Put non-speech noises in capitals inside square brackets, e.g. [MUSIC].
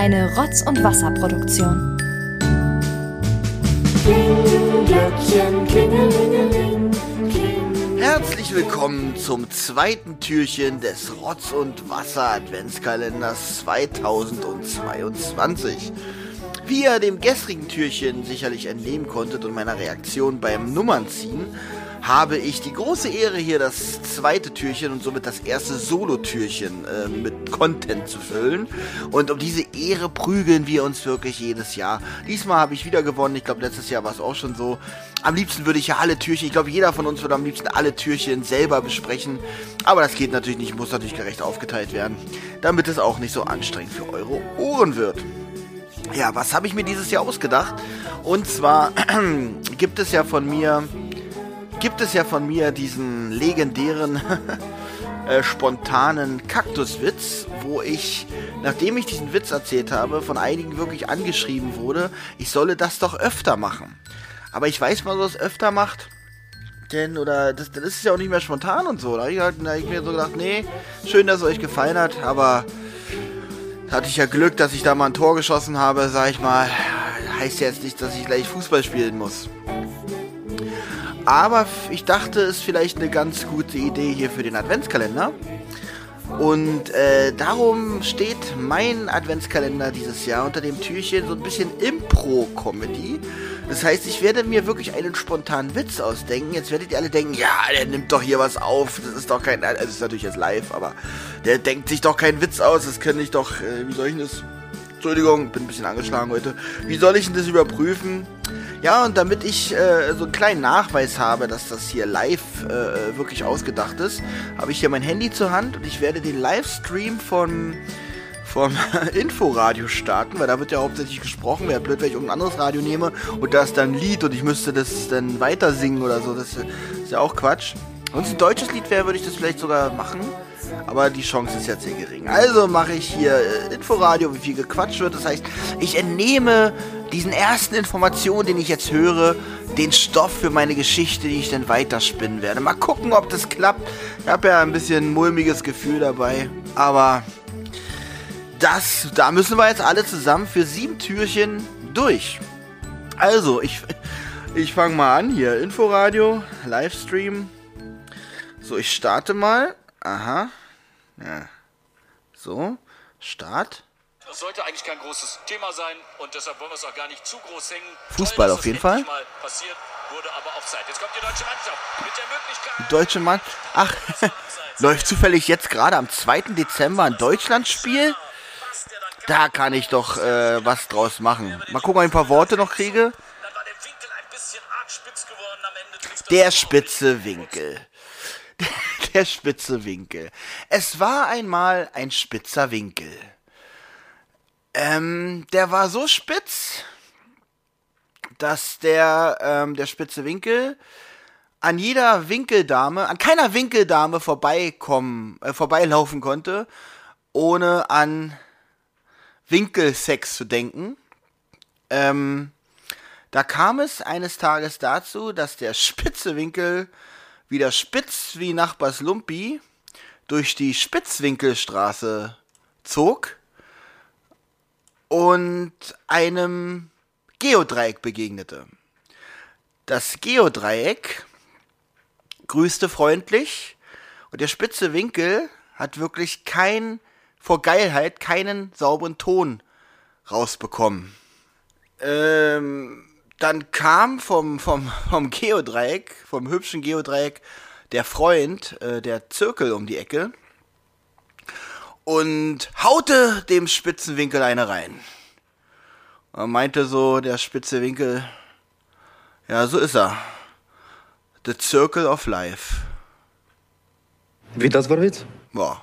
Eine Rotz- und Wasserproduktion. Herzlich willkommen zum zweiten Türchen des Rotz- und Wasser-Adventskalenders 2022. Wie ihr dem gestrigen Türchen sicherlich entnehmen konntet und meiner Reaktion beim Nummernziehen, habe ich die große Ehre, hier das zweite Türchen und somit das erste Solo-Türchen äh, mit Content zu füllen. Und um diese Ehre prügeln wir uns wirklich jedes Jahr. Diesmal habe ich wieder gewonnen. Ich glaube, letztes Jahr war es auch schon so. Am liebsten würde ich ja alle Türchen, ich glaube, jeder von uns würde am liebsten alle Türchen selber besprechen. Aber das geht natürlich nicht, muss natürlich gerecht aufgeteilt werden, damit es auch nicht so anstrengend für eure Ohren wird. Ja, was habe ich mir dieses Jahr ausgedacht? Und zwar [CLEARS THROAT] gibt es ja von mir gibt es ja von mir diesen legendären [LAUGHS] äh, spontanen Kaktuswitz, wo ich, nachdem ich diesen Witz erzählt habe, von einigen wirklich angeschrieben wurde, ich solle das doch öfter machen. Aber ich weiß, soll es öfter macht. Denn, oder, das, das ist ja auch nicht mehr spontan und so. Da habe ich, halt, da hab ich mir so gedacht, nee, schön, dass es euch gefallen hat, aber hatte ich ja Glück, dass ich da mal ein Tor geschossen habe, sag ich mal. Heißt jetzt nicht, dass ich gleich Fußball spielen muss. Aber ich dachte, es ist vielleicht eine ganz gute Idee hier für den Adventskalender. Und äh, darum steht mein Adventskalender dieses Jahr unter dem Türchen so ein bisschen Impro-Comedy. Das heißt, ich werde mir wirklich einen spontanen Witz ausdenken. Jetzt werdet ihr alle denken, ja, der nimmt doch hier was auf. Das ist doch kein, also das ist natürlich jetzt live, aber der denkt sich doch keinen Witz aus. Das kann ich doch, äh, wie soll ich das? Entschuldigung, bin ein bisschen angeschlagen heute. Wie soll ich denn das überprüfen? Ja, und damit ich äh, so einen kleinen Nachweis habe, dass das hier live äh, wirklich ausgedacht ist, habe ich hier mein Handy zur Hand und ich werde den Livestream von vom [LAUGHS] Inforadio starten, weil da wird ja hauptsächlich gesprochen. Wäre blöd, wenn ich irgendein anderes Radio nehme und da ist dann ein Lied und ich müsste das dann weiter singen oder so. Das ist ja auch Quatsch. Wenn es ein deutsches Lied wäre, würde ich das vielleicht sogar machen. Aber die Chance ist jetzt sehr gering. Also mache ich hier äh, Inforadio, wie viel gequatscht wird. Das heißt, ich entnehme diesen ersten Informationen, den ich jetzt höre, den Stoff für meine Geschichte, die ich dann weiterspinnen werde. Mal gucken, ob das klappt. Ich habe ja ein bisschen mulmiges Gefühl dabei. Aber das, da müssen wir jetzt alle zusammen für sieben Türchen durch. Also, ich, ich fange mal an hier. Inforadio, Livestream. So, ich starte mal. Aha. Ja. So, Start. Das sollte eigentlich kein großes Thema sein und deshalb wollen wir es auch gar nicht zu groß hängen. Fußball Toll, auf jeden Fall. Passiert, die deutsche Mannschaft. Die deutsche Mann. Ach, [LAUGHS] läuft zufällig jetzt gerade am 2. Dezember ein Deutschlandspiel? Da kann ich doch äh, was draus machen. Mal gucken, ob ich ein paar Worte noch kriege. Der er spitze Winkel. [LAUGHS] Der spitze Winkel. Es war einmal ein spitzer Winkel. Ähm, der war so spitz, dass der, ähm, der spitze Winkel an jeder Winkeldame, an keiner Winkeldame vorbeikommen, äh, vorbeilaufen konnte, ohne an Winkelsex zu denken. Ähm, da kam es eines Tages dazu, dass der spitze Winkel wieder spitz wie Nachbars Lumpi durch die Spitzwinkelstraße zog und einem Geodreieck begegnete. Das Geodreieck grüßte freundlich und der spitze Winkel hat wirklich kein, vor Geilheit, keinen sauberen Ton rausbekommen. Ähm, dann kam vom, vom, vom Geodreieck, vom hübschen Geodreieck, der Freund, äh, der Zirkel um die Ecke und haute dem spitzen Winkel eine rein. Er meinte so, der spitze Winkel, ja, so ist er. The Circle of Life. Wie das war Witz? Boah.